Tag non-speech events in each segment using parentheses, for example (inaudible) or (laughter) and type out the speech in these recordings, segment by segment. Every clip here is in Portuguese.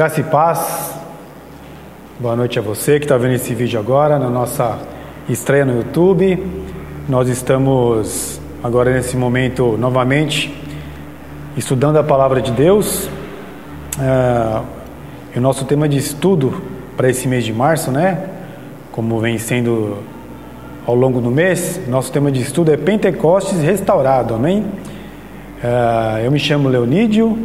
Graça e paz. Boa noite a você que está vendo esse vídeo agora na nossa estreia no YouTube. Nós estamos agora nesse momento novamente estudando a palavra de Deus. Uh, o nosso tema de estudo para esse mês de março, né? Como vem sendo ao longo do mês, nosso tema de estudo é Pentecostes restaurado, amém? Uh, eu me chamo Leonídio,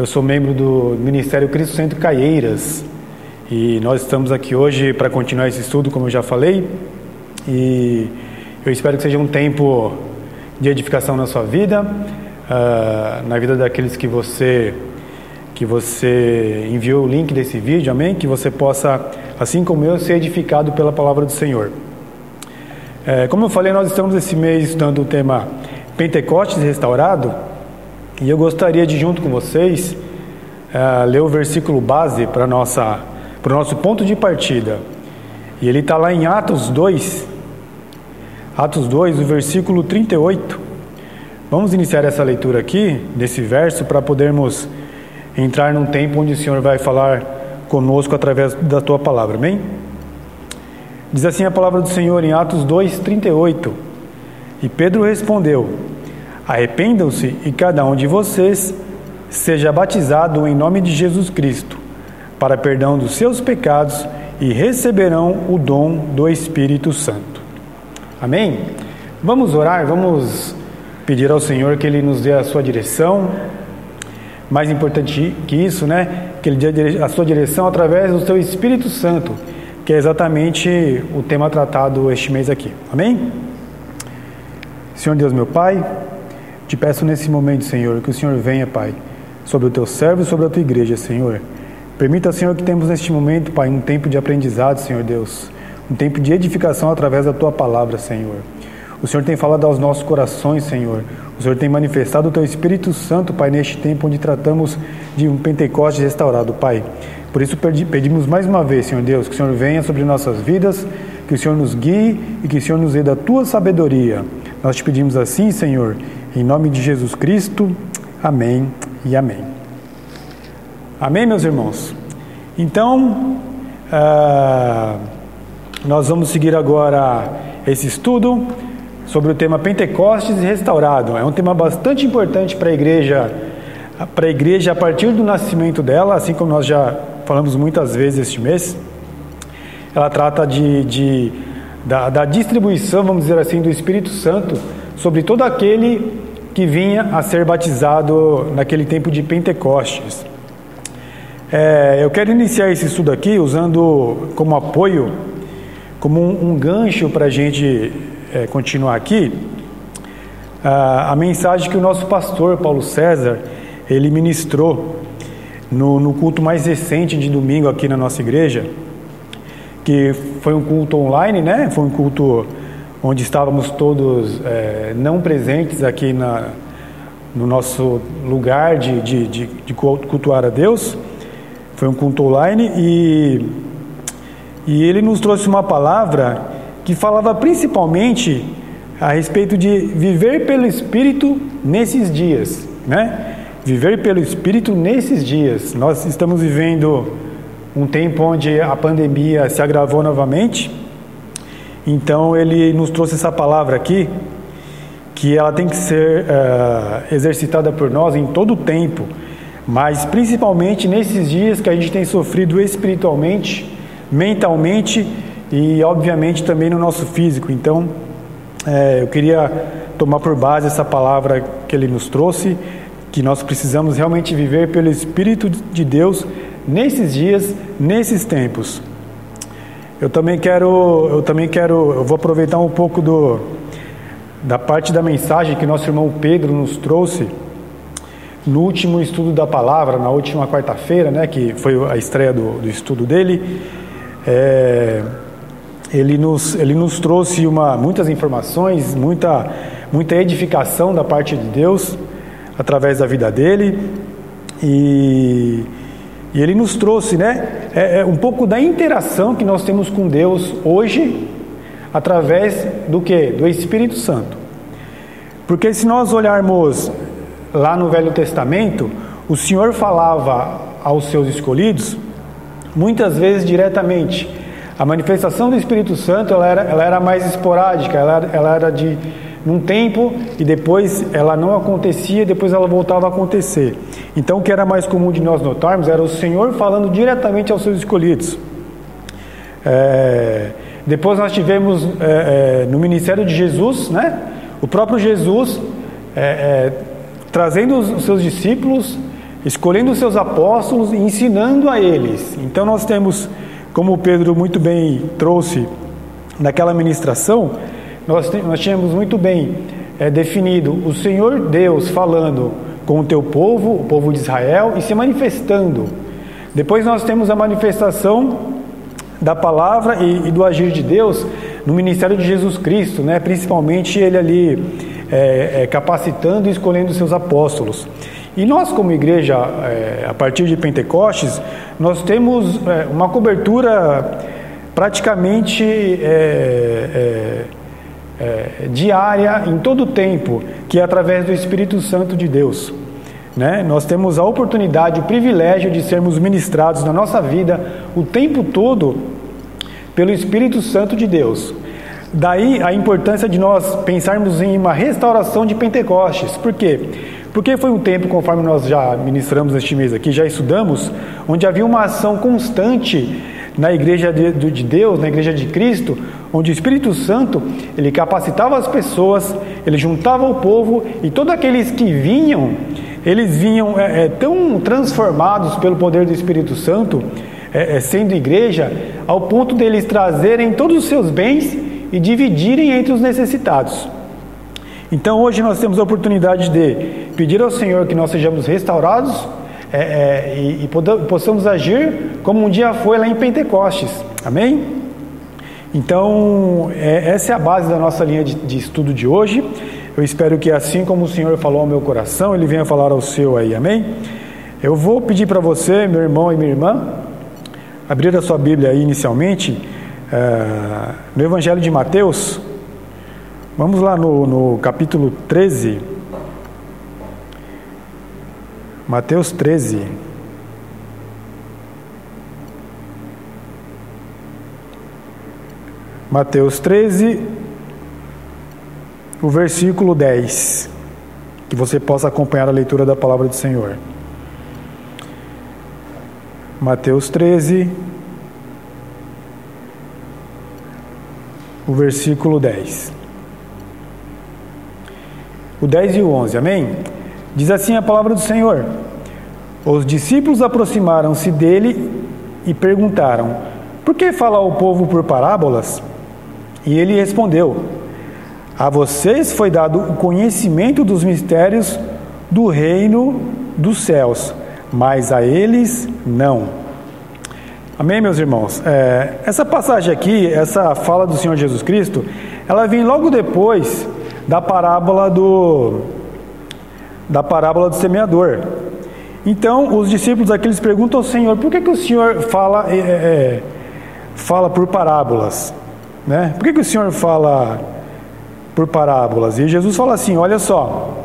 eu sou membro do Ministério Cristo Centro Caieiras e nós estamos aqui hoje para continuar esse estudo, como eu já falei, e eu espero que seja um tempo de edificação na sua vida, uh, na vida daqueles que você que você enviou o link desse vídeo, amém? Que você possa, assim como eu, ser edificado pela palavra do Senhor. É, como eu falei, nós estamos esse mês estudando o tema Pentecostes restaurado, e eu gostaria de, junto com vocês, é, ler o versículo base para o nosso ponto de partida. E ele está lá em Atos 2, Atos 2, o versículo 38. Vamos iniciar essa leitura aqui, desse verso, para podermos entrar num tempo onde o Senhor vai falar conosco através da tua palavra, amém? Diz assim a palavra do Senhor em Atos 2, 38. E Pedro respondeu: Arrependam-se e cada um de vocês seja batizado em nome de Jesus Cristo, para perdão dos seus pecados, e receberão o dom do Espírito Santo. Amém? Vamos orar, vamos pedir ao Senhor que Ele nos dê a sua direção. Mais importante que isso, né? Que Ele dê a sua direção através do seu Espírito Santo que é exatamente o tema tratado este mês aqui. Amém? Senhor Deus, meu Pai, te peço nesse momento, Senhor, que o Senhor venha, Pai, sobre o teu servo e sobre a tua igreja, Senhor. Permita, Senhor, que temos neste momento, Pai, um tempo de aprendizado, Senhor Deus, um tempo de edificação através da tua palavra, Senhor. O Senhor tem falado aos nossos corações, Senhor. O Senhor tem manifestado o teu Espírito Santo, Pai, neste tempo onde tratamos de um Pentecoste restaurado, Pai. Por isso pedimos mais uma vez, Senhor Deus, que o Senhor venha sobre nossas vidas, que o Senhor nos guie e que o Senhor nos dê da tua sabedoria. Nós te pedimos assim, Senhor, em nome de Jesus Cristo. Amém e amém. Amém, meus irmãos? Então, uh, nós vamos seguir agora esse estudo sobre o tema Pentecostes restaurado. É um tema bastante importante para a igreja, para a igreja a partir do nascimento dela, assim como nós já falamos muitas vezes este mês. Ela trata de, de da, da, distribuição, vamos dizer assim, do Espírito Santo sobre todo aquele que vinha a ser batizado naquele tempo de Pentecostes. É, eu quero iniciar esse estudo aqui usando como apoio, como um, um gancho para a gente é, continuar aqui, a, a mensagem que o nosso pastor Paulo César ele ministrou no, no culto mais recente de domingo aqui na nossa igreja, que foi um culto online, né? Foi um culto onde estávamos todos é, não presentes aqui na, no nosso lugar de, de, de, de, cultuar a Deus. Foi um culto online e, e ele nos trouxe uma palavra que falava principalmente a respeito de viver pelo Espírito nesses dias, né? Viver pelo Espírito nesses dias. Nós estamos vivendo um tempo onde a pandemia se agravou novamente. Então ele nos trouxe essa palavra aqui, que ela tem que ser uh, exercitada por nós em todo o tempo, mas principalmente nesses dias que a gente tem sofrido espiritualmente, mentalmente e obviamente também no nosso físico. Então é, eu queria tomar por base essa palavra que ele nos trouxe que nós precisamos realmente viver pelo Espírito de Deus nesses dias, nesses tempos. Eu também quero, eu também quero, eu vou aproveitar um pouco do da parte da mensagem que nosso irmão Pedro nos trouxe no último estudo da palavra, na última quarta-feira, né, que foi a estreia do, do estudo dele. É, ele nos, ele nos trouxe uma, muitas informações, muita, muita edificação da parte de Deus através da vida dele e, e ele nos trouxe, né, é, é um pouco da interação que nós temos com Deus hoje através do que? Do Espírito Santo. Porque se nós olharmos lá no Velho Testamento, o Senhor falava aos seus escolhidos, muitas vezes diretamente. A manifestação do Espírito Santo ela era, ela era mais esporádica, ela, ela era de num tempo e depois ela não acontecia, depois ela voltava a acontecer. Então o que era mais comum de nós notarmos era o Senhor falando diretamente aos seus escolhidos. É, depois nós tivemos é, é, no ministério de Jesus, né, o próprio Jesus é, é, trazendo os seus discípulos, escolhendo os seus apóstolos e ensinando a eles. Então nós temos, como o Pedro muito bem trouxe naquela ministração, nós, nós tínhamos muito bem é, definido o Senhor Deus falando com o teu povo, o povo de Israel, e se manifestando. Depois nós temos a manifestação da palavra e, e do agir de Deus no ministério de Jesus Cristo, né? principalmente ele ali é, é, capacitando e escolhendo seus apóstolos. E nós, como igreja, é, a partir de Pentecostes, nós temos é, uma cobertura praticamente é, diária em todo o tempo, que é através do Espírito Santo de Deus. Né? Nós temos a oportunidade, o privilégio de sermos ministrados na nossa vida o tempo todo pelo Espírito Santo de Deus. Daí a importância de nós pensarmos em uma restauração de Pentecostes. Por quê? Porque foi um tempo, conforme nós já ministramos este mês aqui, já estudamos, onde havia uma ação constante na igreja de Deus, na igreja de Cristo, onde o Espírito Santo ele capacitava as pessoas, ele juntava o povo e todos aqueles que vinham, eles vinham é, é, tão transformados pelo poder do Espírito Santo, é, é, sendo igreja, ao ponto deles trazerem todos os seus bens e dividirem entre os necessitados. Então hoje nós temos a oportunidade de pedir ao Senhor que nós sejamos restaurados é, é, e, e possamos agir como um dia foi lá em Pentecostes. Amém? Então, é, essa é a base da nossa linha de, de, estudo de hoje. Eu espero que, assim como o Senhor falou ao meu coração, Ele venha falar ao seu aí, amém? Eu vou pedir para você, meu irmão e minha irmã, abrir a sua Bíblia aí inicialmente, é, no Evangelho de Mateus. Vamos lá no, no capítulo 13. Mateus 13. Mateus 13, o versículo 10. Que você possa acompanhar a leitura da palavra do Senhor. Mateus 13, o versículo 10. O 10 e o 11, amém? Diz assim a palavra do Senhor: Os discípulos aproximaram-se dele e perguntaram: Por que fala o povo por parábolas? E ele respondeu: A vocês foi dado o conhecimento dos mistérios do reino dos céus, mas a eles não. Amém, meus irmãos? É, essa passagem aqui, essa fala do Senhor Jesus Cristo, ela vem logo depois da parábola do da parábola do semeador. Então, os discípulos aqui eles perguntam ao Senhor: por que, que o Senhor fala é, é, fala por parábolas? Né? Por que, que o Senhor fala por parábolas? E Jesus fala assim: olha só,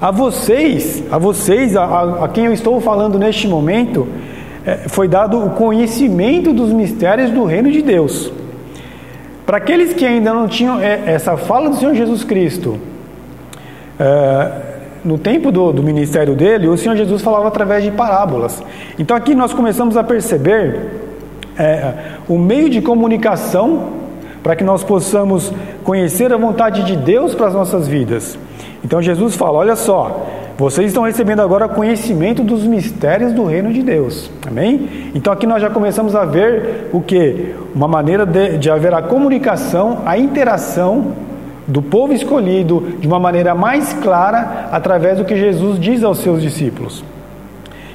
a vocês, a vocês, a, a quem eu estou falando neste momento, é, foi dado o conhecimento dos mistérios do reino de Deus. Para aqueles que ainda não tinham essa fala do Senhor Jesus Cristo, no tempo do, do ministério dele, o Senhor Jesus falava através de parábolas. Então aqui nós começamos a perceber é, o meio de comunicação para que nós possamos conhecer a vontade de Deus para as nossas vidas. Então Jesus fala: olha só, vocês estão recebendo agora conhecimento dos mistérios do reino de Deus. Amém? Então aqui nós já começamos a ver o que? Uma maneira de, de haver a comunicação, a interação do povo escolhido de uma maneira mais clara através do que Jesus diz aos seus discípulos.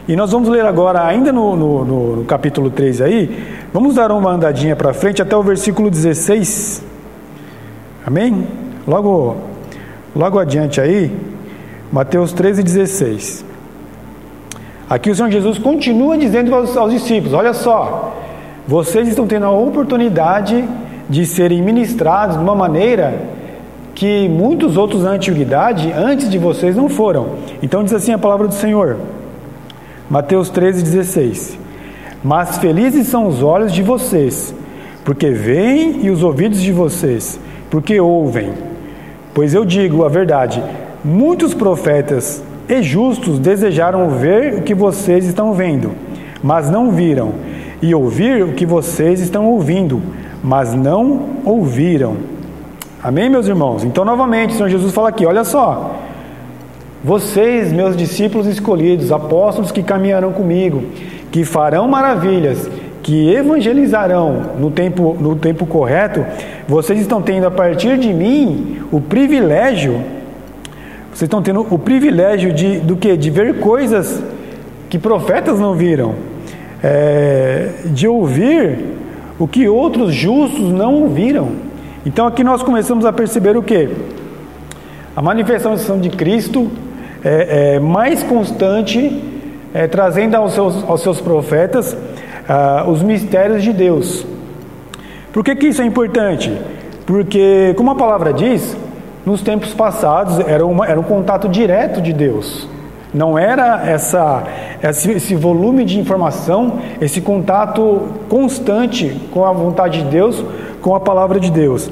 E nós vamos ler agora, ainda no, no, no capítulo 3 aí, vamos dar uma andadinha para frente até o versículo 16. Amém? Logo, logo adiante aí, Mateus 13, 16. Aqui o Senhor Jesus continua dizendo aos, aos discípulos: Olha só, vocês estão tendo a oportunidade de serem ministrados de uma maneira que muitos outros na antiguidade, antes de vocês, não foram. Então diz assim a palavra do Senhor: Mateus 13, 16. Mas felizes são os olhos de vocês, porque veem, e os ouvidos de vocês, porque ouvem. Pois eu digo a verdade: muitos profetas e justos desejaram ver o que vocês estão vendo, mas não viram, e ouvir o que vocês estão ouvindo, mas não ouviram. Amém, meus irmãos? Então, novamente, o Senhor Jesus fala aqui: olha só. Vocês, meus discípulos escolhidos, apóstolos que caminharão comigo, que farão maravilhas, que evangelizarão no tempo, no tempo correto, vocês estão tendo a partir de mim o privilégio, vocês estão tendo o privilégio de do que? De ver coisas que profetas não viram, é, de ouvir o que outros justos não ouviram. Então aqui nós começamos a perceber o que? A manifestação de Cristo é, é mais constante, é, trazendo aos seus, aos seus profetas ah, os mistérios de Deus. Por que, que isso é importante? Porque, como a palavra diz, nos tempos passados era, uma, era um contato direto de Deus. Não era essa, esse, esse volume de informação, esse contato constante com a vontade de Deus, com a palavra de Deus.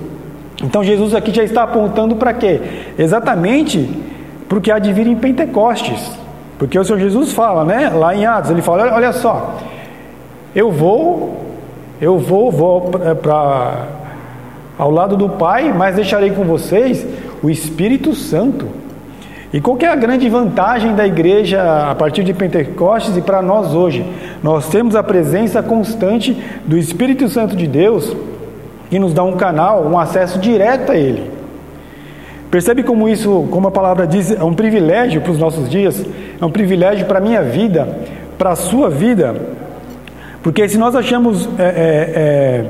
Então Jesus aqui já está apontando para quê? Exatamente porque há de vir em Pentecostes. Porque o Senhor Jesus fala, né? Lá em Atos, ele fala: olha só, eu vou, eu vou, vou para ao lado do Pai, mas deixarei com vocês o Espírito Santo. E qual é a grande vantagem da igreja a partir de Pentecostes e para nós hoje? Nós temos a presença constante do Espírito Santo de Deus que nos dá um canal, um acesso direto a Ele. Percebe como isso, como a palavra diz, é um privilégio para os nossos dias, é um privilégio para a minha vida, para a sua vida, porque se nós achamos é, é, é,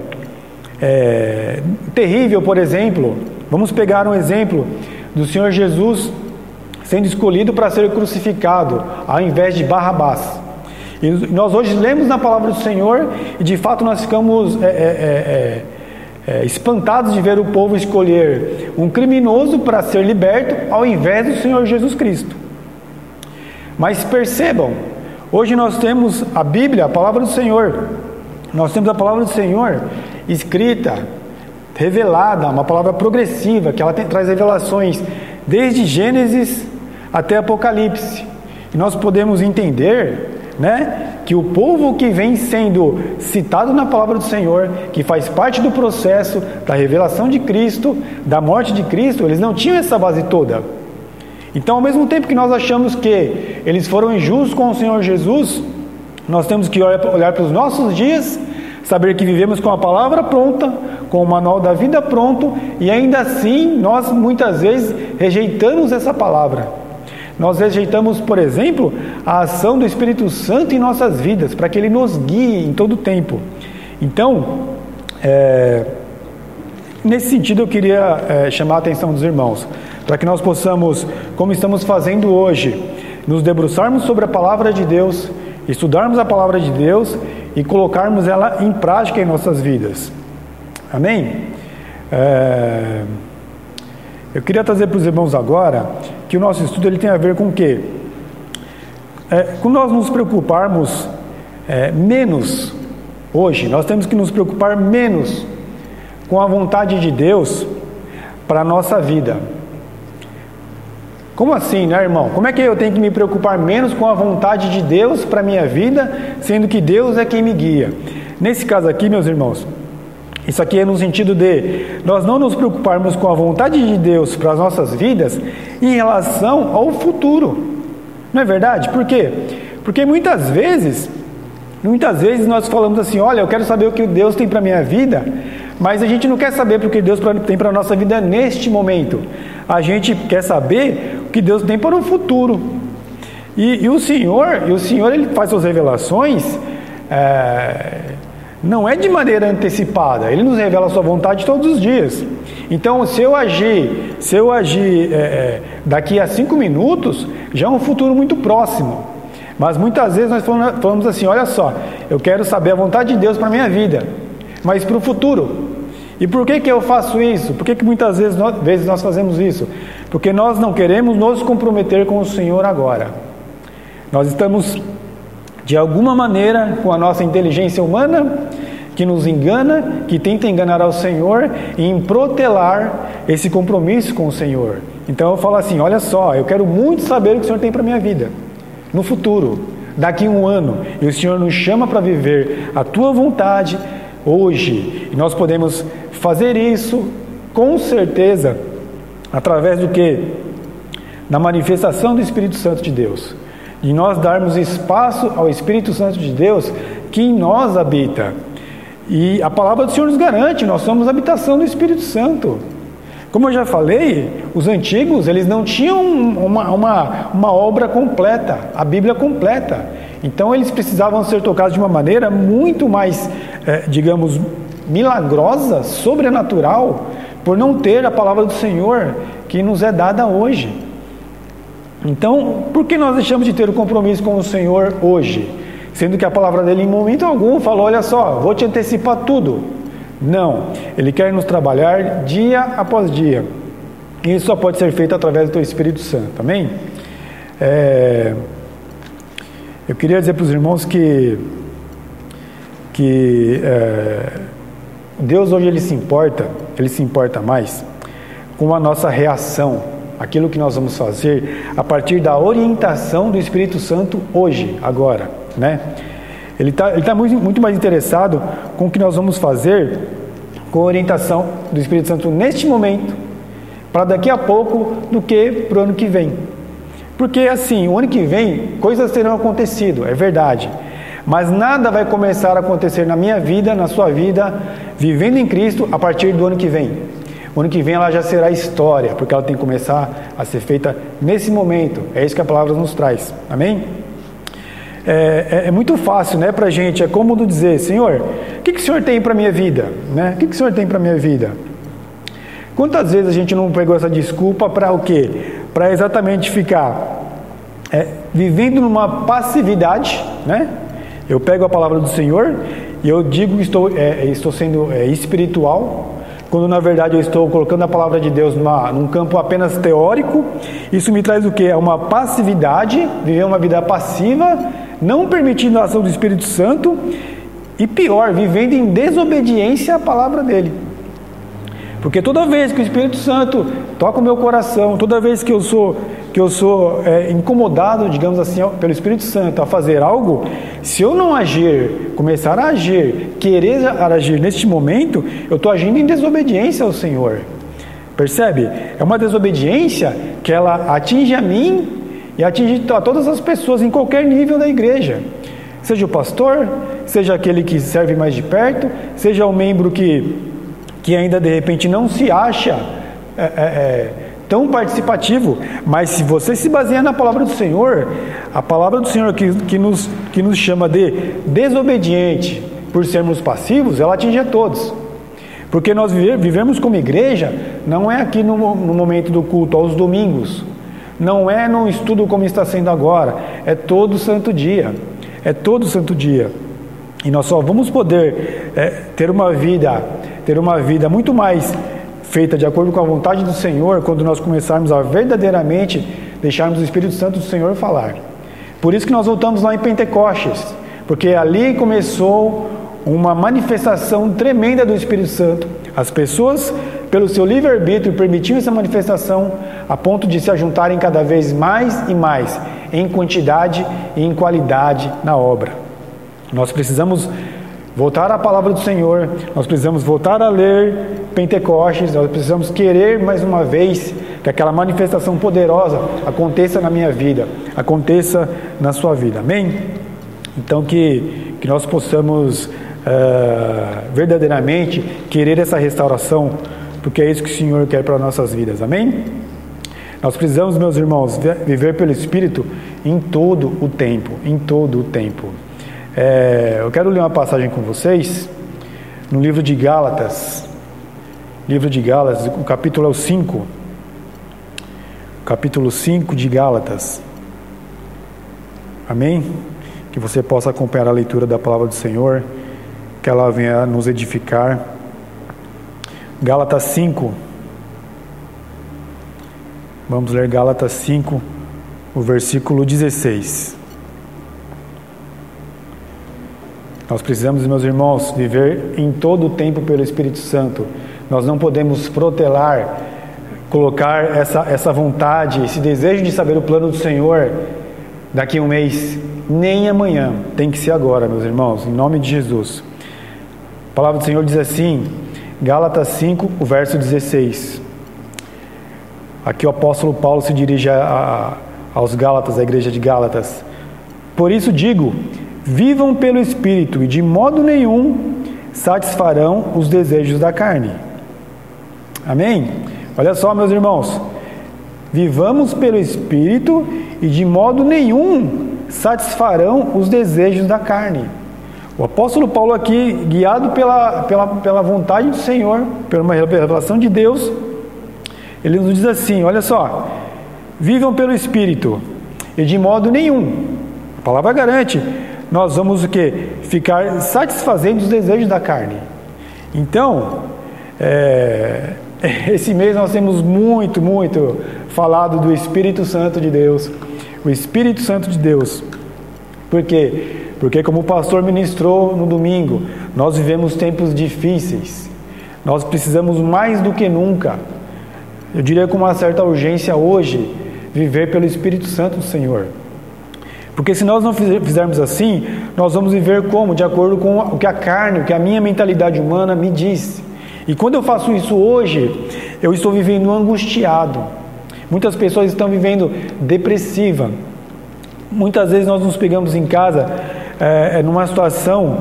é, terrível, por exemplo, vamos pegar um exemplo do Senhor Jesus sendo escolhido para ser crucificado, ao invés de Barrabás. E nós hoje lemos na palavra do Senhor e de fato nós ficamos é, é, é, espantados de ver o povo escolher um criminoso para ser liberto ao invés do Senhor Jesus Cristo. Mas percebam, hoje nós temos a Bíblia, a palavra do Senhor, nós temos a palavra do Senhor escrita, revelada, uma palavra progressiva, que ela tem, traz revelações desde Gênesis até Apocalipse. E nós podemos entender né? Que o povo que vem sendo citado na palavra do Senhor, que faz parte do processo da revelação de Cristo, da morte de Cristo, eles não tinham essa base toda. Então, ao mesmo tempo que nós achamos que eles foram injustos com o Senhor Jesus, nós temos que olhar para os nossos dias, saber que vivemos com a palavra pronta, com o manual da vida pronto, e ainda assim nós muitas vezes rejeitamos essa palavra. Nós rejeitamos, por exemplo, a ação do Espírito Santo em nossas vidas, para que ele nos guie em todo o tempo. Então, é, nesse sentido, eu queria é, chamar a atenção dos irmãos, para que nós possamos, como estamos fazendo hoje, nos debruçarmos sobre a palavra de Deus, estudarmos a palavra de Deus e colocarmos ela em prática em nossas vidas. Amém? É, eu queria trazer para os irmãos agora que o nosso estudo ele tem a ver com o quê? É, nós nos preocuparmos é, menos hoje, nós temos que nos preocupar menos com a vontade de Deus para a nossa vida. Como assim, né, irmão? Como é que eu tenho que me preocupar menos com a vontade de Deus para a minha vida, sendo que Deus é quem me guia? Nesse caso aqui, meus irmãos, isso aqui é no sentido de nós não nos preocuparmos com a vontade de Deus para as nossas vidas em relação ao futuro. Não é verdade? Por quê? Porque muitas vezes, muitas vezes nós falamos assim: olha, eu quero saber o que Deus tem para a minha vida, mas a gente não quer saber o que Deus tem para a nossa vida neste momento. A gente quer saber o que Deus tem para o futuro. E, e o Senhor, e o Senhor ele faz suas revelações. É, não é de maneira antecipada. Ele nos revela a sua vontade todos os dias. Então, se eu agir, se eu agir é, é, daqui a cinco minutos, já é um futuro muito próximo. Mas muitas vezes nós falamos assim: olha só, eu quero saber a vontade de Deus para a minha vida, mas para o futuro. E por que, que eu faço isso? Por que, que muitas vezes nós, vezes nós fazemos isso? Porque nós não queremos nos comprometer com o Senhor agora. Nós estamos de alguma maneira, com a nossa inteligência humana, que nos engana, que tenta enganar ao Senhor e em protelar esse compromisso com o Senhor. Então eu falo assim: olha só, eu quero muito saber o que o Senhor tem para minha vida no futuro, daqui a um ano, e o Senhor nos chama para viver a tua vontade hoje, e nós podemos fazer isso com certeza através do que? Da manifestação do Espírito Santo de Deus. De nós darmos espaço ao Espírito Santo de Deus que em nós habita. E a palavra do Senhor nos garante, nós somos habitação do Espírito Santo. Como eu já falei, os antigos eles não tinham uma, uma, uma obra completa, a Bíblia completa. Então eles precisavam ser tocados de uma maneira muito mais, eh, digamos, milagrosa, sobrenatural, por não ter a palavra do Senhor que nos é dada hoje. Então, por que nós deixamos de ter o compromisso com o Senhor hoje? Sendo que a palavra dele em momento algum falou: olha só, vou te antecipar tudo. Não, ele quer nos trabalhar dia após dia. E isso só pode ser feito através do teu Espírito Santo, amém? É, eu queria dizer para os irmãos que, que é, Deus hoje ele se importa, ele se importa mais com a nossa reação, aquilo que nós vamos fazer a partir da orientação do Espírito Santo hoje, agora, né? Ele está tá muito, muito mais interessado com o que nós vamos fazer com a orientação do Espírito Santo neste momento, para daqui a pouco, do que para o ano que vem. Porque assim, o ano que vem, coisas terão acontecido, é verdade. Mas nada vai começar a acontecer na minha vida, na sua vida, vivendo em Cristo, a partir do ano que vem. O ano que vem ela já será história, porque ela tem que começar a ser feita nesse momento. É isso que a palavra nos traz. Amém? É, é, é muito fácil, né, para gente. É cômodo dizer, Senhor, o que, que o Senhor tem para minha vida? Né? O que, que o Senhor tem para minha vida? Quantas vezes a gente não pegou essa desculpa para o quê? Para exatamente ficar é, vivendo numa passividade, né? Eu pego a palavra do Senhor e eu digo que estou, é, estou sendo é, espiritual, quando na verdade eu estou colocando a palavra de Deus numa, num campo apenas teórico. Isso me traz o que? É uma passividade, viver uma vida passiva, não permitindo a ação do Espírito Santo e pior, vivendo em desobediência à palavra dele. Porque toda vez que o Espírito Santo toca o meu coração, toda vez que eu sou que eu sou é, incomodado, digamos assim, pelo Espírito Santo a fazer algo, se eu não agir, começar a agir, querer agir neste momento, eu estou agindo em desobediência ao Senhor. Percebe? É uma desobediência que ela atinge a mim e atinge a todas as pessoas em qualquer nível da igreja. Seja o pastor, seja aquele que serve mais de perto, seja o membro que, que ainda de repente não se acha. É, é, é tão participativo, mas se você se baseia na palavra do Senhor, a palavra do Senhor que, que, nos, que nos chama de desobediente por sermos passivos, ela atinge a todos. Porque nós vivemos como igreja, não é aqui no, no momento do culto, aos domingos, não é num estudo como está sendo agora, é todo santo dia, é todo santo dia. E nós só vamos poder é, ter uma vida, ter uma vida muito mais feita de acordo com a vontade do Senhor, quando nós começarmos a verdadeiramente deixarmos o Espírito Santo do Senhor falar. Por isso que nós voltamos lá em Pentecostes, porque ali começou uma manifestação tremenda do Espírito Santo. As pessoas, pelo seu livre-arbítrio, permitiam essa manifestação a ponto de se ajuntarem cada vez mais e mais, em quantidade e em qualidade na obra. Nós precisamos voltar à palavra do Senhor, nós precisamos voltar a ler Pentecostes, nós precisamos querer mais uma vez que aquela manifestação poderosa aconteça na minha vida, aconteça na sua vida, amém? Então que, que nós possamos uh, verdadeiramente querer essa restauração, porque é isso que o Senhor quer para nossas vidas, amém? Nós precisamos, meus irmãos, viver pelo Espírito em todo o tempo, em todo o tempo. É, eu quero ler uma passagem com vocês no livro de Gálatas. Livro de Gálatas, o capítulo é o 5. Capítulo 5 de Gálatas. Amém? Que você possa acompanhar a leitura da palavra do Senhor, que ela venha nos edificar. Gálatas 5. Vamos ler Gálatas 5, o versículo 16. Nós precisamos, meus irmãos, viver em todo o tempo pelo Espírito Santo. Nós não podemos protelar, colocar essa, essa vontade, esse desejo de saber o plano do Senhor daqui a um mês, nem amanhã. Tem que ser agora, meus irmãos, em nome de Jesus. A palavra do Senhor diz assim, Gálatas 5, o verso 16. Aqui o apóstolo Paulo se dirige a, a, aos Gálatas, à igreja de Gálatas. Por isso digo: vivam pelo Espírito e de modo nenhum satisfarão os desejos da carne. Amém? Olha só, meus irmãos. Vivamos pelo Espírito e de modo nenhum satisfarão os desejos da carne. O apóstolo Paulo aqui, guiado pela, pela, pela vontade do Senhor, pela uma revelação de Deus, ele nos diz assim: olha só, vivam pelo Espírito e de modo nenhum, a palavra garante, nós vamos o que? Ficar satisfazendo os desejos da carne. Então, é, (laughs) esse mês nós temos muito, muito falado do Espírito Santo de Deus, o Espírito Santo de Deus, porque porque como o pastor ministrou no domingo, nós vivemos tempos difíceis. Nós precisamos mais do que nunca eu diria com uma certa urgência hoje, viver pelo Espírito Santo do Senhor. Porque se nós não fizermos assim, nós vamos viver como? De acordo com o que a carne, o que a minha mentalidade humana me diz. E quando eu faço isso hoje, eu estou vivendo angustiado. Muitas pessoas estão vivendo depressiva. Muitas vezes nós nos pegamos em casa é, numa situação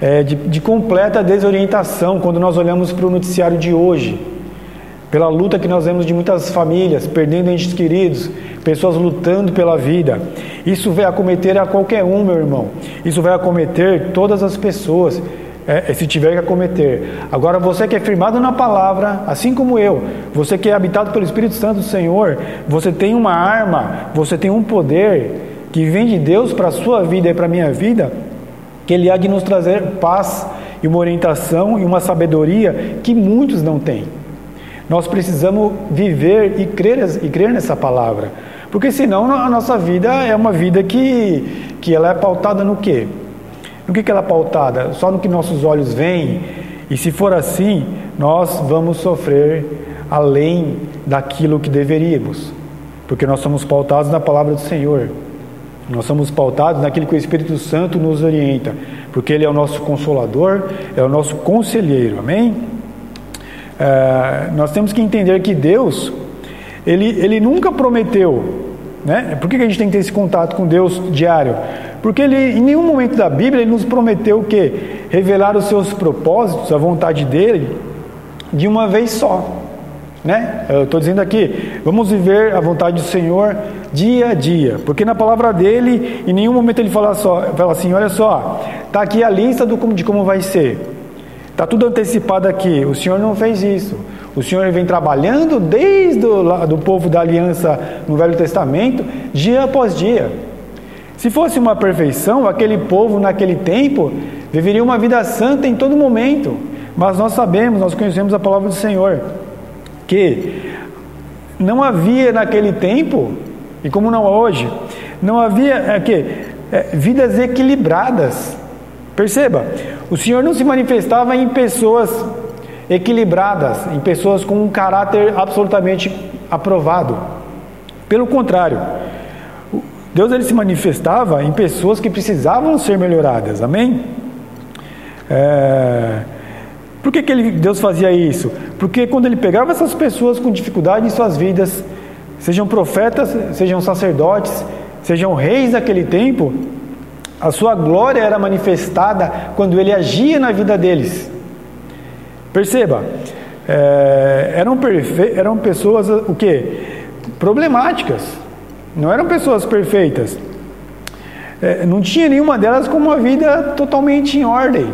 é, de, de completa desorientação quando nós olhamos para o noticiário de hoje pela luta que nós vemos de muitas famílias, perdendo entes queridos, pessoas lutando pela vida. Isso vai acometer a qualquer um, meu irmão. Isso vai acometer todas as pessoas, é, se tiver que acometer. Agora, você que é firmado na palavra, assim como eu, você que é habitado pelo Espírito Santo do Senhor, você tem uma arma, você tem um poder que vem de Deus para a sua vida e para a minha vida, que Ele há de nos trazer paz e uma orientação e uma sabedoria que muitos não têm. Nós precisamos viver e crer, e crer nessa palavra. Porque senão a nossa vida é uma vida que, que ela é pautada no quê? No que, que ela é pautada? Só no que nossos olhos veem. E se for assim, nós vamos sofrer além daquilo que deveríamos. Porque nós somos pautados na palavra do Senhor. Nós somos pautados naquilo que o Espírito Santo nos orienta. Porque Ele é o nosso consolador, é o nosso conselheiro. Amém? É, nós temos que entender que Deus, ele, ele nunca prometeu, né? Por que a gente tem que ter esse contato com Deus diário? Porque ele, em nenhum momento da Bíblia, ele nos prometeu o quê? Revelar os seus propósitos, a vontade dele, de uma vez só. Né? Eu estou dizendo aqui, vamos viver a vontade do Senhor dia a dia, porque na palavra dele, em nenhum momento ele fala, só, fala assim: olha só, está aqui a lista do, de como vai ser. Está tudo antecipado aqui. O Senhor não fez isso. O Senhor vem trabalhando desde o do povo da aliança no Velho Testamento, dia após dia. Se fosse uma perfeição, aquele povo naquele tempo viveria uma vida santa em todo momento. Mas nós sabemos, nós conhecemos a palavra do Senhor, que não havia naquele tempo, e como não hoje, não havia é, que, é, vidas equilibradas. Perceba, o Senhor não se manifestava em pessoas equilibradas, em pessoas com um caráter absolutamente aprovado. Pelo contrário, Deus ele se manifestava em pessoas que precisavam ser melhoradas. Amém? É... Por que, que ele, Deus fazia isso? Porque quando ele pegava essas pessoas com dificuldade em suas vidas, sejam profetas, sejam sacerdotes, sejam reis daquele tempo, a sua glória era manifestada quando ele agia na vida deles. Perceba, é, eram, perfe... eram pessoas o que? Problemáticas. Não eram pessoas perfeitas. É, não tinha nenhuma delas com uma vida totalmente em ordem.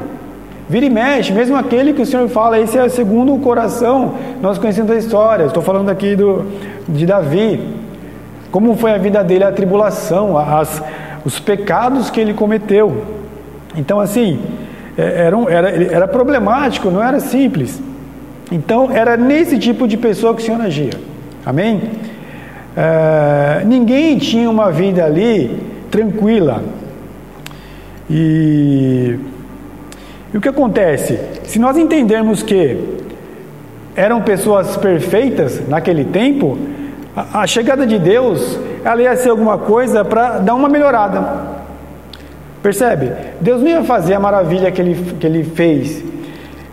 Vira e mexe, mesmo aquele que o Senhor fala, esse é segundo o coração, nós conhecemos a história. Estou falando aqui do, de Davi. Como foi a vida dele, a tribulação, as, os pecados que ele cometeu. Então, assim, é, era, era, era problemático, não era simples. Então, era nesse tipo de pessoa que o Senhor agia. Amém? É, ninguém tinha uma vida ali tranquila. E E o que acontece? Se nós entendermos que eram pessoas perfeitas naquele tempo, a, chegada de Deus ela ia ser alguma coisa para dar uma melhorada. Percebe? Deus não ia fazer a maravilha que ele, que ele fez.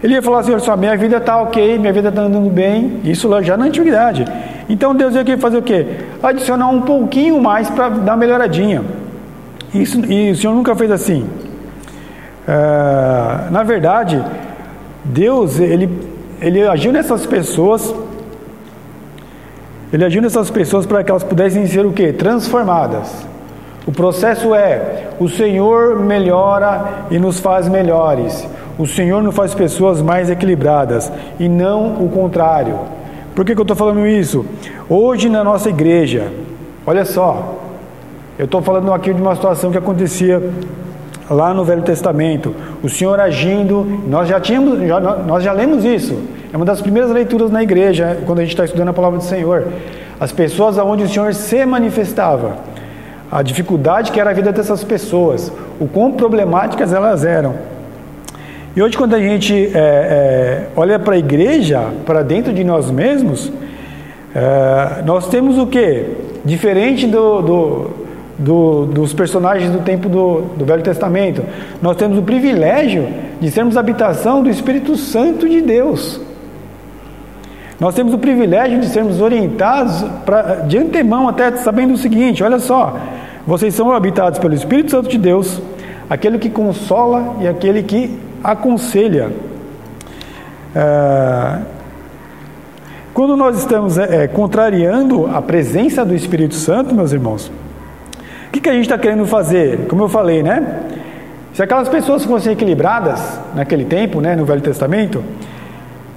Ele ia falar assim: olha só, minha vida está ok, minha vida está andando bem. Isso já na antiguidade. Então Deus ia fazer o quê? Adicionar um pouquinho mais para dar uma melhoradinha. Isso, e o Senhor nunca fez assim. Uh, na verdade, Deus ele, ele agiu nessas pessoas. Ele agiu nessas pessoas para que elas pudessem ser o quê? Transformadas. O processo é: o Senhor melhora e nos faz melhores. O Senhor nos faz pessoas mais equilibradas e não o contrário. Por que, que eu estou falando isso? Hoje na nossa igreja, olha só, eu estou falando aqui de uma situação que acontecia lá no Velho Testamento. O Senhor agindo, nós já tínhamos, já, nós já lemos isso. É uma das primeiras leituras na igreja, quando a gente está estudando a palavra do Senhor. As pessoas aonde o Senhor se manifestava a dificuldade que era a vida dessas pessoas, o quão problemáticas elas eram. E hoje, quando a gente é, é, olha para a igreja, para dentro de nós mesmos, é, nós temos o que? Diferente do, do, do, dos personagens do tempo do, do Velho Testamento, nós temos o privilégio de sermos habitação do Espírito Santo de Deus. Nós temos o privilégio de sermos orientados pra, de antemão, até sabendo o seguinte: olha só, vocês são habitados pelo Espírito Santo de Deus, aquele que consola e aquele que aconselha. É, quando nós estamos é, contrariando a presença do Espírito Santo, meus irmãos, o que, que a gente está querendo fazer? Como eu falei, né? Se aquelas pessoas fossem equilibradas naquele tempo, né, no Velho Testamento,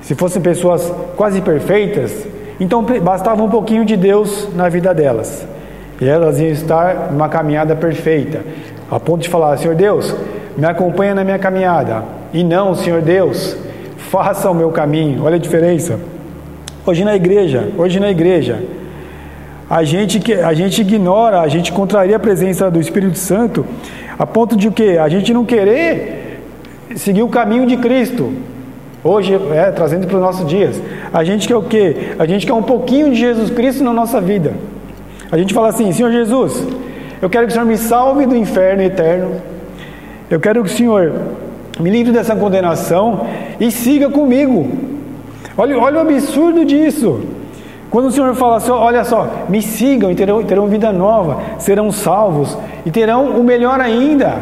se fossem pessoas quase perfeitas, então bastava um pouquinho de Deus na vida delas. E elas iam estar numa caminhada perfeita, a ponto de falar: Senhor Deus, me acompanha na minha caminhada. E não, Senhor Deus, faça o meu caminho. Olha a diferença. Hoje na igreja, hoje na igreja, a gente, a gente ignora, a gente contraria a presença do Espírito Santo, a ponto de o quê? A gente não querer seguir o caminho de Cristo. Hoje, é, trazendo para os nossos dias. A gente quer o quê? A gente quer um pouquinho de Jesus Cristo na nossa vida. A gente fala assim: Senhor Jesus, eu quero que o Senhor me salve do inferno eterno. Eu quero que o Senhor me livre dessa condenação e siga comigo. Olha, olha o absurdo disso. Quando o Senhor fala assim, olha só, me sigam e terão, terão vida nova, serão salvos e terão o melhor ainda,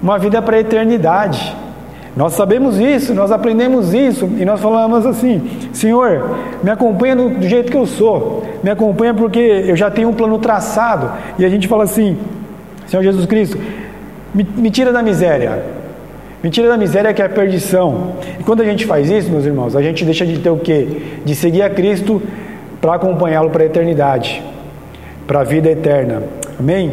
uma vida para a eternidade. Nós sabemos isso, nós aprendemos isso e nós falamos assim: Senhor, me acompanha do, jeito que eu sou, me acompanha porque eu já tenho um plano traçado. E a gente fala assim: Senhor Jesus Cristo, me, me tira da miséria, me tira da miséria que é a perdição. E quando a gente faz isso, meus irmãos, a gente deixa de ter o quê? De seguir a Cristo para acompanhá-lo para a eternidade, para a vida eterna. Amém?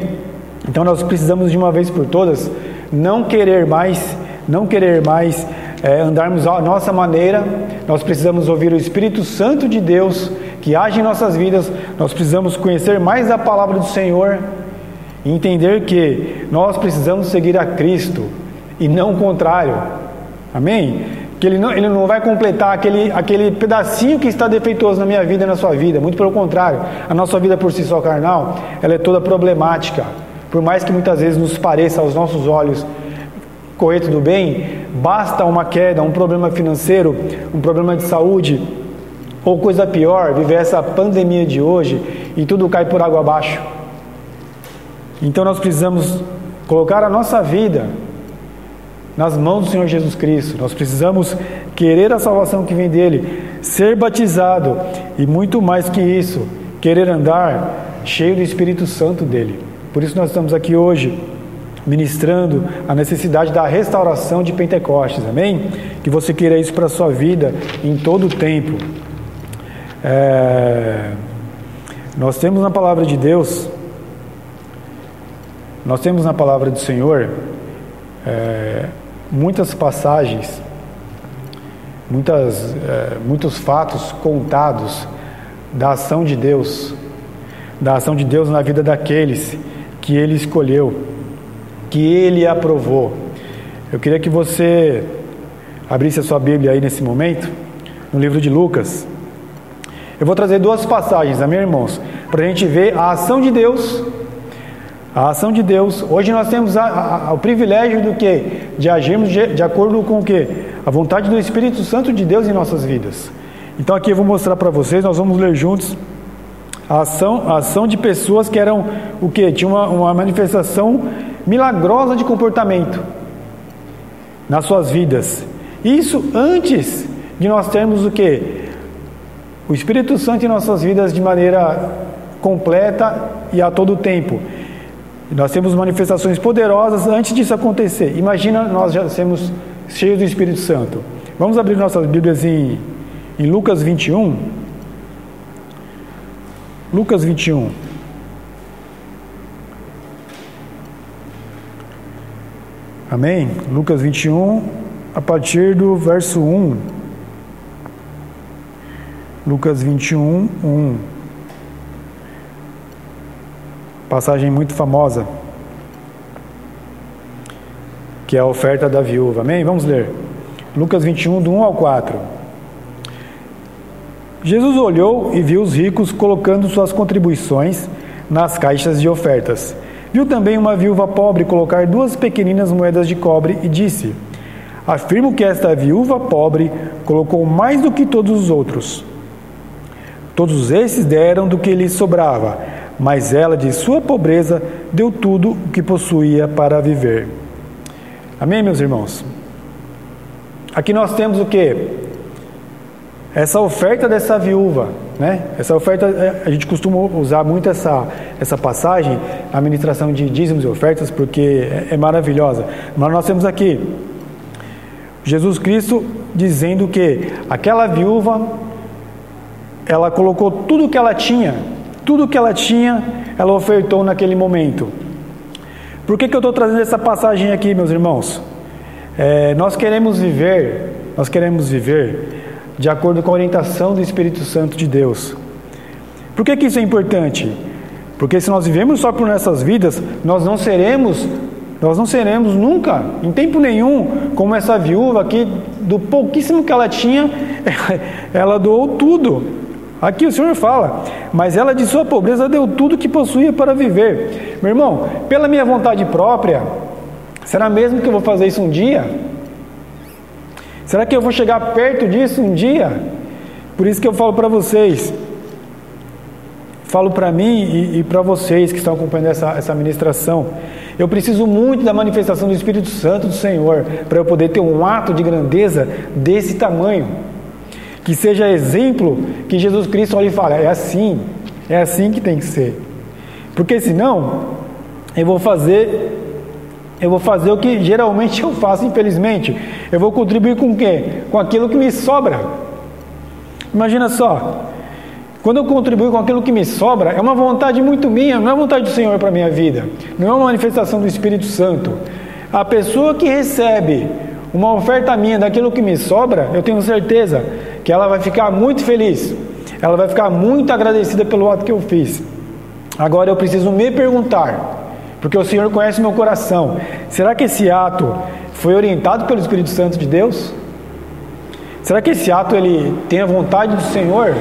Então nós precisamos de uma vez por todas não querer mais não querer mais é, andarmos à nossa maneira, nós precisamos ouvir o Espírito Santo de Deus que age em nossas vidas, nós precisamos conhecer mais a palavra do Senhor e entender que nós precisamos seguir a Cristo e não o contrário. Amém? Que ele não, ele não vai completar aquele, aquele pedacinho que está defeituoso na minha vida e na sua vida. Muito pelo contrário. A nossa vida por si só carnal, ela é toda problemática. Por mais que muitas vezes nos pareça aos nossos olhos correr tudo bem, basta uma queda, um problema financeiro, um problema de saúde, ou coisa pior, viver essa pandemia de hoje e tudo cai por água abaixo. Então nós precisamos colocar a nossa vida nas mãos do Senhor Jesus Cristo. Nós precisamos querer a salvação que vem dele, ser batizado e muito mais que isso, querer andar cheio do Espírito Santo dele. Por isso nós estamos aqui hoje ministrando a necessidade da restauração de Pentecostes, amém? Que você queira isso para a sua vida em todo o tempo. É... Nós temos na palavra de Deus, nós temos na palavra do Senhor é... muitas passagens, muitas, é... muitos fatos contados da ação de Deus, da ação de Deus na vida daqueles que Ele escolheu que ele aprovou. Eu queria que você abrisse a sua Bíblia aí nesse momento, no livro de Lucas. Eu vou trazer duas passagens, amém, irmãos, para a gente ver a ação de Deus. A ação de Deus. Hoje nós temos a, a, o privilégio do que? De agirmos de, de acordo com o que? A vontade do Espírito Santo de Deus em nossas vidas. Então aqui eu vou mostrar para vocês, nós vamos ler juntos a ação, a ação de pessoas que eram o que? Tinha uma, uma manifestação milagrosa de comportamento nas suas vidas. Isso antes de nós termos o que? O Espírito Santo em nossas vidas de maneira completa e a todo tempo. Nós temos manifestações poderosas antes disso acontecer. Imagina nós já sermos cheios do Espírito Santo. Vamos abrir nossas Bíblias em, em Lucas 21. Lucas 21. Amém? Lucas 21, a partir do verso 1. Lucas 21, 1. Passagem muito famosa, que é a oferta da viúva. Amém? Vamos ler. Lucas 21, do 1 ao 4. Jesus olhou e viu os ricos colocando suas contribuições nas caixas de ofertas. Viu também uma viúva pobre colocar duas pequeninas moedas de cobre e disse: Afirmo que esta viúva pobre colocou mais do que todos os outros. Todos esses deram do que lhes sobrava, mas ela, de sua pobreza, deu tudo o que possuía para viver. Amém, meus irmãos? Aqui nós temos o que? Essa oferta dessa viúva né? Essa oferta, é, a gente costuma usar muito essa, essa passagem, a administração de dízimos e ofertas, porque é, é maravilhosa. Mas nós temos aqui Jesus Cristo dizendo que aquela viúva, ela colocou tudo que ela tinha, tudo que ela tinha, ela ofertou naquele momento. Por que, que eu estou trazendo essa passagem aqui, meus irmãos? É, nós queremos viver, nós queremos viver de acordo com a orientação do Espírito Santo de Deus. Por que, que isso é importante? Porque se nós vivemos só por nossas vidas, nós não seremos, nós não seremos nunca, em tempo nenhum, como essa viúva que do pouquíssimo que ela tinha, (laughs) ela doou tudo. Aqui o Senhor fala, mas ela de sua pobreza deu tudo que possuía para viver. Meu irmão, pela minha vontade própria, será mesmo que eu vou fazer isso um dia? Será que eu vou chegar perto disso um dia? Por isso que eu falo para vocês, falo para mim e, e para vocês que estão acompanhando essa, essa ministração, eu preciso muito da manifestação do Espírito Santo do Senhor para eu poder ter um ato de grandeza desse tamanho, que seja exemplo que Jesus Cristo olhe e fale: é assim, é assim que tem que ser, porque senão eu vou fazer eu vou fazer o que geralmente eu faço, infelizmente. Eu vou contribuir com o quê? Com aquilo que me sobra. Imagina só. Quando eu contribuo com aquilo que me sobra, é uma vontade muito minha, não é vontade do Senhor para a minha vida. Não é uma manifestação do Espírito Santo. A pessoa que recebe uma oferta minha daquilo que me sobra, eu tenho certeza que ela vai ficar muito feliz. Ela vai ficar muito agradecida pelo ato que eu fiz. Agora eu preciso me perguntar: porque o Senhor conhece meu coração. Será que esse ato foi orientado pelo Espírito Santo de Deus? Será que esse ato ele tem a vontade do Senhor?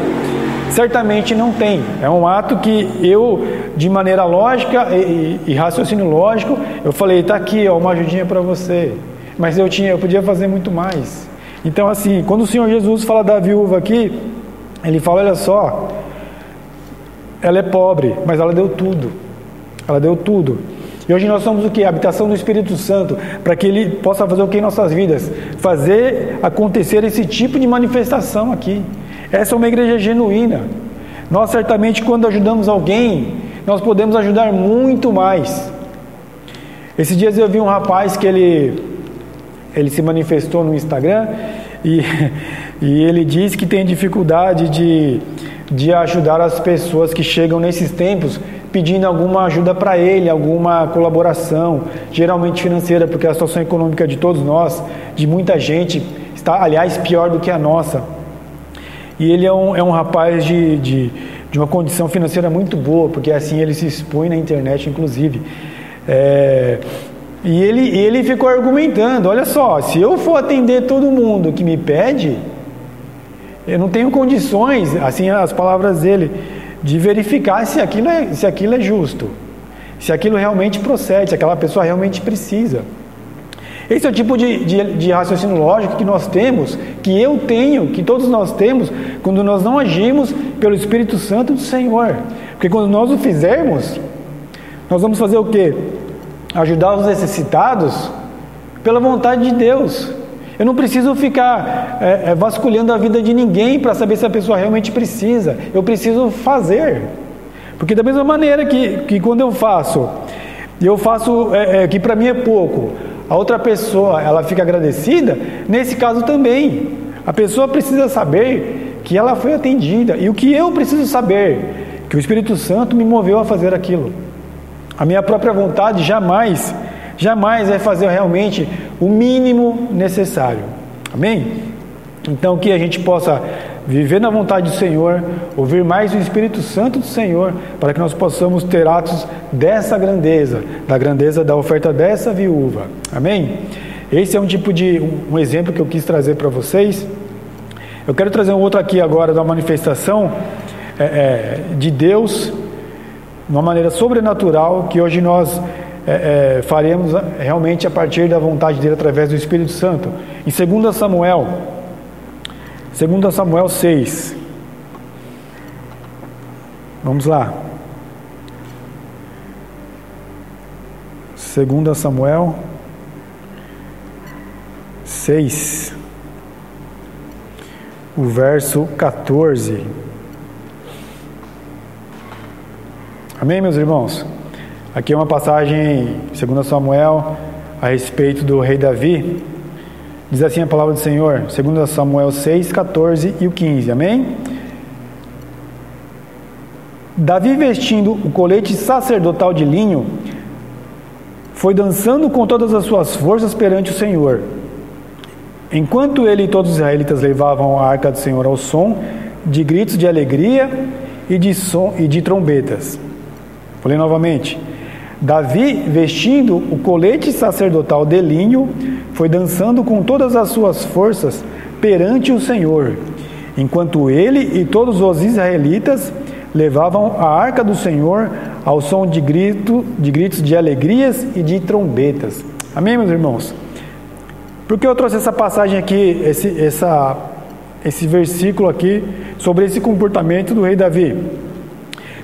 Certamente não tem. É um ato que eu, de maneira lógica e, e raciocínio lógico, eu falei, está aqui, ó, uma ajudinha para você. Mas eu tinha, eu podia fazer muito mais. Então, assim, quando o Senhor Jesus fala da viúva aqui, ele fala, olha só, ela é pobre, mas ela deu tudo. Ela deu tudo. E hoje nós somos o que? A habitação do Espírito Santo, para que Ele possa fazer o que em nossas vidas? Fazer acontecer esse tipo de manifestação aqui. Essa é uma igreja genuína. Nós certamente, quando ajudamos alguém, nós podemos ajudar muito mais. Esses dias eu vi um rapaz que ele, ele se manifestou no Instagram e, (laughs) e ele disse que tem dificuldade de, de ajudar as pessoas que chegam nesses tempos pedindo alguma ajuda para ele, alguma colaboração, geralmente financeira, porque a situação econômica de todos nós, de muita gente, está, aliás, pior do que a nossa. E ele é um, é um rapaz de, de, de uma condição financeira muito boa, porque assim ele se expõe na internet, inclusive. É, E ele, ele ficou argumentando: olha só, se eu for atender todo mundo que me pede, eu não tenho condições, assim as palavras dele, de verificar se aquilo é, se aquilo é justo, se aquilo realmente procede, se aquela pessoa realmente precisa. Esse é o tipo de, de, de, raciocínio lógico que nós temos, que eu tenho, que todos nós temos, quando nós não agimos pelo Espírito Santo do Senhor. Porque quando nós o fizermos, nós vamos fazer o quê? Ajudar os necessitados pela vontade de Deus. Eu não preciso ficar é, é, vasculhando a vida de ninguém para saber se a pessoa realmente precisa. Eu preciso fazer. Porque da mesma maneira que, que quando eu faço, eu faço é, é que para mim é pouco, a outra pessoa ela fica agradecida, nesse caso também. A pessoa precisa saber que ela foi atendida. E o que eu preciso saber? Que o Espírito Santo me moveu a fazer aquilo. A minha própria vontade jamais, jamais vai fazer realmente o mínimo necessário. Amém? Então que a gente possa viver na vontade do Senhor, ouvir mais o Espírito Santo do Senhor, para que nós possamos ter atos dessa grandeza, da grandeza da oferta dessa viúva. Amém? Esse é um tipo de um exemplo que eu quis trazer para vocês. Eu quero trazer um outro aqui agora da manifestação é, é, de Deus, de uma maneira sobrenatural, que hoje nós é, é faremos realmente a partir da vontade dele através do Espírito Santo. Em 2 Samuel, 2 Samuel 6. Vamos lá. 2 Samuel 6, o verso 14. Amém, meus irmãos? Aqui é uma passagem, 2 Samuel, a respeito do rei Davi. Diz assim a palavra do Senhor, 2 Samuel 6, 14 e o 15, amém? Davi, vestindo o colete sacerdotal de linho, foi dançando com todas as suas forças perante o Senhor. Enquanto ele e todos os israelitas levavam a arca do Senhor ao som de gritos de alegria e de, som, e de trombetas. Falei novamente. Davi, vestindo o colete sacerdotal de linho, foi dançando com todas as suas forças perante o Senhor, enquanto ele e todos os israelitas levavam a arca do Senhor ao som de, grito, de gritos de alegrias e de trombetas. Amém, meus irmãos? Por que eu trouxe essa passagem aqui, esse, essa, esse versículo aqui, sobre esse comportamento do rei Davi?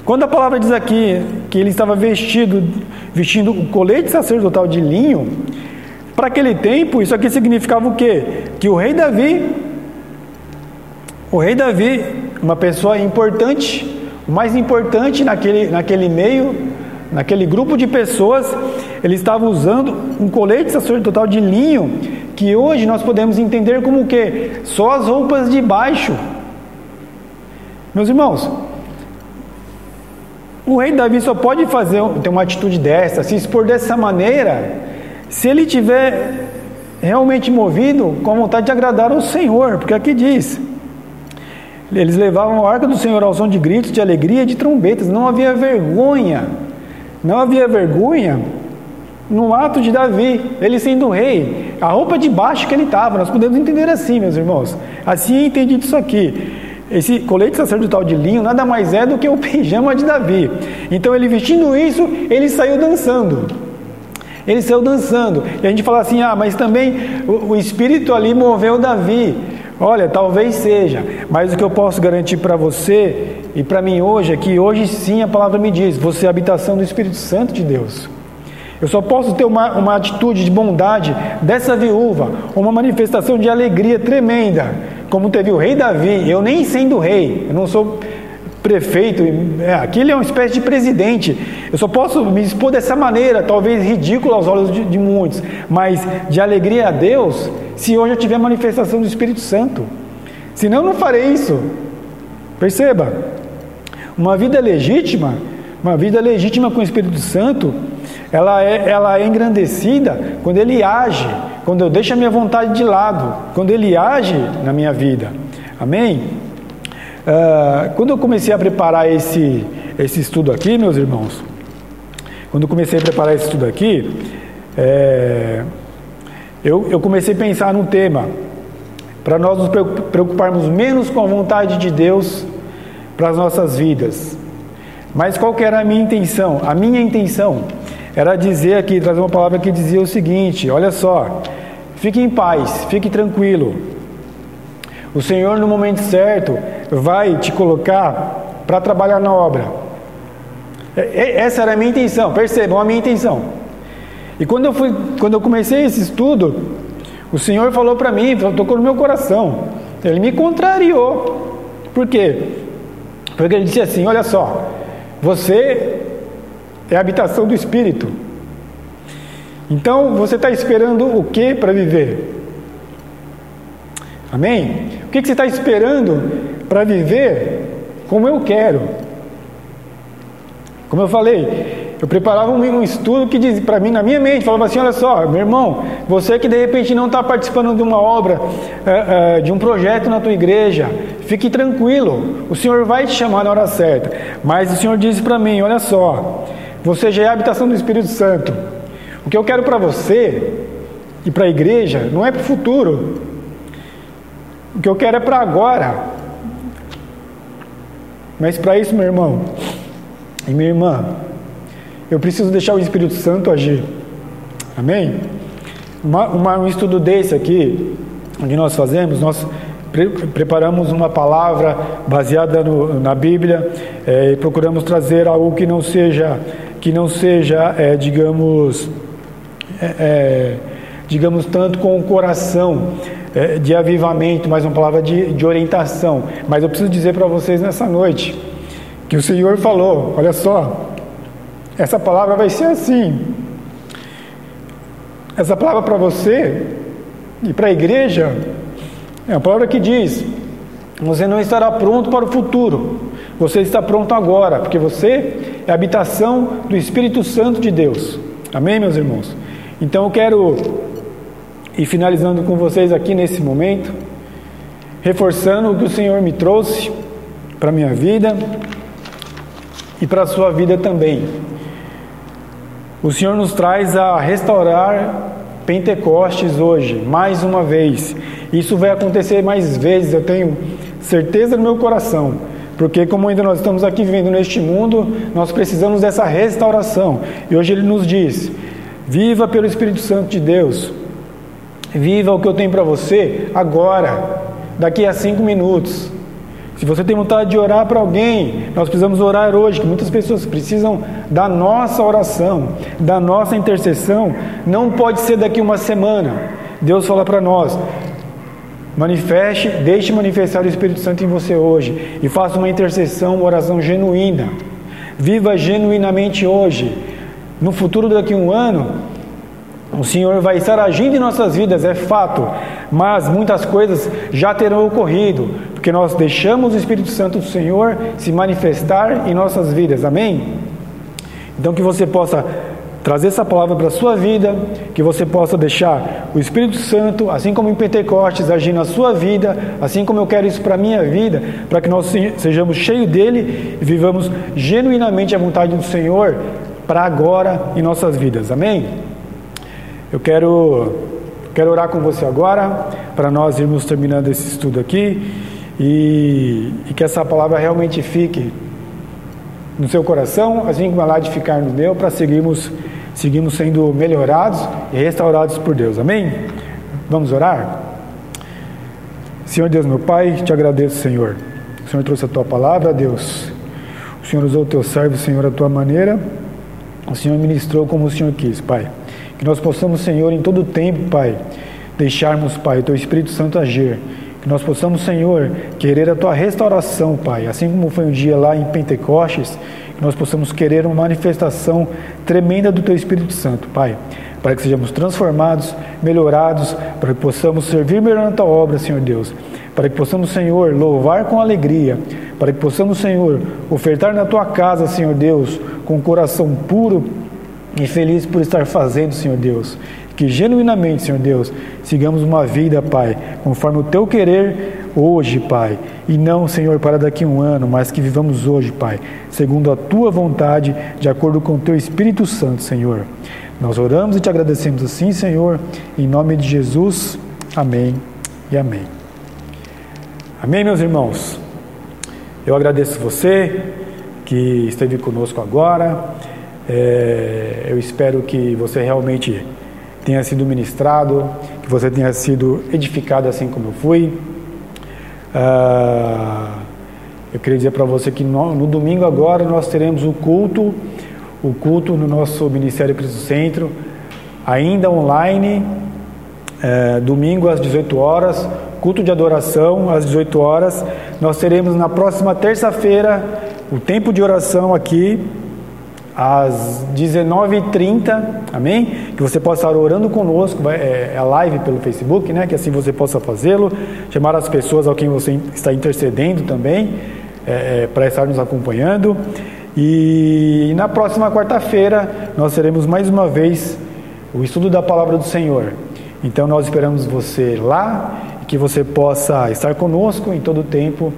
Quando a palavra diz aqui que ele estava vestido, vestindo o colete sacerdotal de linho, para aquele tempo, isso aqui significava o quê? Que o rei Davi, o rei Davi, uma pessoa importante, o mais importante naquele, naquele meio, naquele grupo de pessoas, ele estava usando um colete sacerdotal de linho, que hoje nós podemos entender como o quê? Só as roupas de baixo. Meus irmãos, o rei Davi só pode fazer ter uma atitude dessa, se expor dessa maneira, se ele tiver realmente movido com a vontade de agradar ao Senhor, porque aqui diz: eles levavam a arca do Senhor ao som de gritos, de alegria de trombetas, não havia vergonha, não havia vergonha no ato de Davi, ele sendo rei, a roupa de baixo que ele estava, nós podemos entender assim, meus irmãos, assim é entendido isso aqui. Esse colete sacerdotal de linho nada mais é do que o (laughs) pijama de Davi. Então ele vestindo isso, ele saiu dançando. Ele saiu dançando. E a gente fala assim: ah, mas também o, o espírito ali moveu Davi. Olha, talvez seja, mas o que eu posso garantir para você e para mim hoje é que hoje sim a palavra me diz: você é a habitação do Espírito Santo de Deus. Eu só posso ter uma, uma atitude de bondade dessa viúva, uma manifestação de alegria tremenda, como teve o rei Davi. Eu nem sendo rei, eu não sou prefeito, é, é uma espécie de presidente. Eu só posso me expor dessa maneira, talvez ridícula aos olhos de, de muitos, mas de alegria a Deus, se hoje eu tiver manifestação do Espírito Santo. Senão eu não farei isso. Perceba, uma vida legítima, uma vida legítima com o Espírito Santo, ela é, ela é engrandecida quando ele age, quando eu deixo a minha vontade de lado, quando ele age na minha vida. Amém? Uh, quando eu comecei a preparar esse, esse estudo aqui, meus irmãos, quando eu comecei a preparar esse estudo aqui, é, eu, eu comecei a pensar num tema para nós nos preocuparmos menos com a vontade de Deus para as nossas vidas. Mas qual que era a minha intenção? A minha intenção era dizer aqui, trazer uma palavra que dizia o seguinte: olha só, fique em paz, fique tranquilo. O Senhor, no momento certo, vai te colocar para trabalhar na obra. Essa era a minha intenção, percebam a minha intenção. E quando eu, fui, quando eu comecei esse estudo, o Senhor falou para mim, tocou no meu coração. Ele me contrariou. Por quê? Porque ele disse assim: Olha só, você é a habitação do Espírito. Então você está esperando o que para viver? Amém? O que, que você está esperando para viver como eu quero? Como eu falei, eu preparava um, estudo que dizia para mim, na minha mente, falava assim: olha só, meu irmão, você que de repente não está participando de uma obra, é, é, de um projeto na tua igreja, fique tranquilo, o Senhor vai te chamar na hora certa. Mas o Senhor disse para mim: olha só, você já é a habitação do Espírito Santo. O que eu quero para você e para a igreja não é para o futuro. O que eu quero é para agora. Mas para isso, meu irmão e minha irmã, eu preciso deixar o Espírito Santo agir. Amém? Uma, uma, um estudo desse aqui, onde nós fazemos, nós pre preparamos uma palavra baseada no, na Bíblia é, e procuramos trazer algo que não seja, que não seja, é, digamos, é, digamos tanto com o coração de avivamento, mas uma palavra de, de orientação. Mas eu preciso dizer para vocês nessa noite que o Senhor falou, olha só, essa palavra vai ser assim. Essa palavra para você e para a igreja é uma palavra que diz: você não estará pronto para o futuro, você está pronto agora, porque você é a habitação do Espírito Santo de Deus. Amém, meus irmãos? Então eu quero ir finalizando com vocês aqui nesse momento, reforçando o que o Senhor me trouxe para a minha vida e para a sua vida também. O Senhor nos traz a restaurar Pentecostes hoje, mais uma vez. Isso vai acontecer mais vezes, eu tenho certeza no meu coração. Porque, como ainda nós estamos aqui vivendo neste mundo, nós precisamos dessa restauração. E hoje Ele nos diz: viva pelo Espírito Santo de Deus, viva o que eu tenho para você agora, daqui a cinco minutos. Se você tem vontade de orar para alguém, nós precisamos orar hoje, que muitas pessoas precisam da nossa oração, da nossa intercessão. Não pode ser daqui uma semana. Deus fala para nós: manifeste, deixe manifestar o Espírito Santo em você hoje e faça uma intercessão, uma oração genuína. Viva genuinamente hoje. No futuro, daqui a um ano, o Senhor vai estar agindo em nossas vidas, é fato, mas muitas coisas já terão ocorrido, porque nós deixamos o Espírito Santo do Senhor se manifestar em nossas vidas, amém? Então, que você possa trazer essa palavra para a sua vida, que você possa deixar o Espírito Santo, assim como em Pentecostes, agir na sua vida, assim como eu quero isso para a minha vida, para que nós sejamos cheios dele e vivamos genuinamente a vontade do Senhor para agora em nossas vidas, amém? Eu quero, quero orar com você agora, para nós irmos terminando esse estudo aqui e, e que essa palavra realmente fique no seu coração, assim como ela de ficar no meu, para seguirmos, seguirmos sendo melhorados e restaurados por Deus. Amém? Vamos orar? Senhor Deus, meu Pai, te agradeço, Senhor. O Senhor trouxe a tua palavra, Deus. O Senhor usou o teu servo, Senhor, a tua maneira. O Senhor ministrou como o Senhor quis, Pai. Que nós possamos, Senhor, em todo tempo, Pai, deixarmos, Pai, o Teu Espírito Santo agir. Que nós possamos, Senhor, querer a Tua restauração, Pai. Assim como foi um dia lá em Pentecostes, nós possamos querer uma manifestação tremenda do Teu Espírito Santo, Pai. Para que sejamos transformados, melhorados, para que possamos servir melhor na Tua obra, Senhor Deus. Para que possamos, Senhor, louvar com alegria. Para que possamos, Senhor, ofertar na Tua casa, Senhor Deus, com um coração puro e feliz por estar fazendo, Senhor Deus. Que genuinamente, Senhor Deus, sigamos uma vida, Pai, conforme o teu querer hoje, Pai. E não, Senhor, para daqui a um ano, mas que vivamos hoje, Pai, segundo a tua vontade, de acordo com o teu Espírito Santo, Senhor. Nós oramos e te agradecemos assim, Senhor, em nome de Jesus. Amém e amém. Amém, meus irmãos. Eu agradeço você que esteve conosco agora. É, eu espero que você realmente tenha sido ministrado, que você tenha sido edificado assim como eu fui. Ah, eu queria dizer para você que no, no, domingo agora nós teremos o culto, o culto no nosso Ministério Cristo Centro, ainda online, é, domingo às 18 horas, culto de adoração às 18 horas. Nós teremos na próxima terça-feira o tempo de oração aqui às 19h30, amém? Que você possa estar orando conosco, é, é live pelo Facebook, né? Que assim você possa fazê-lo, chamar as pessoas a quem você está intercedendo também, é, é, para estar nos acompanhando. E na próxima quarta-feira nós teremos mais uma vez o estudo da palavra do Senhor. Então nós esperamos você lá que você possa estar conosco em todo o tempo,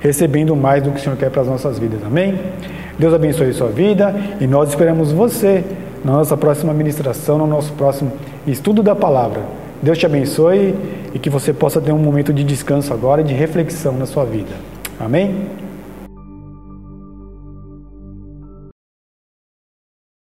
recebendo mais do que o Senhor quer para as nossas vidas, amém? Deus abençoe sua vida e nós esperamos você na nossa próxima ministração, no nosso próximo estudo da palavra. Deus te abençoe e que você possa ter um momento de descanso agora e de reflexão na sua vida. Amém?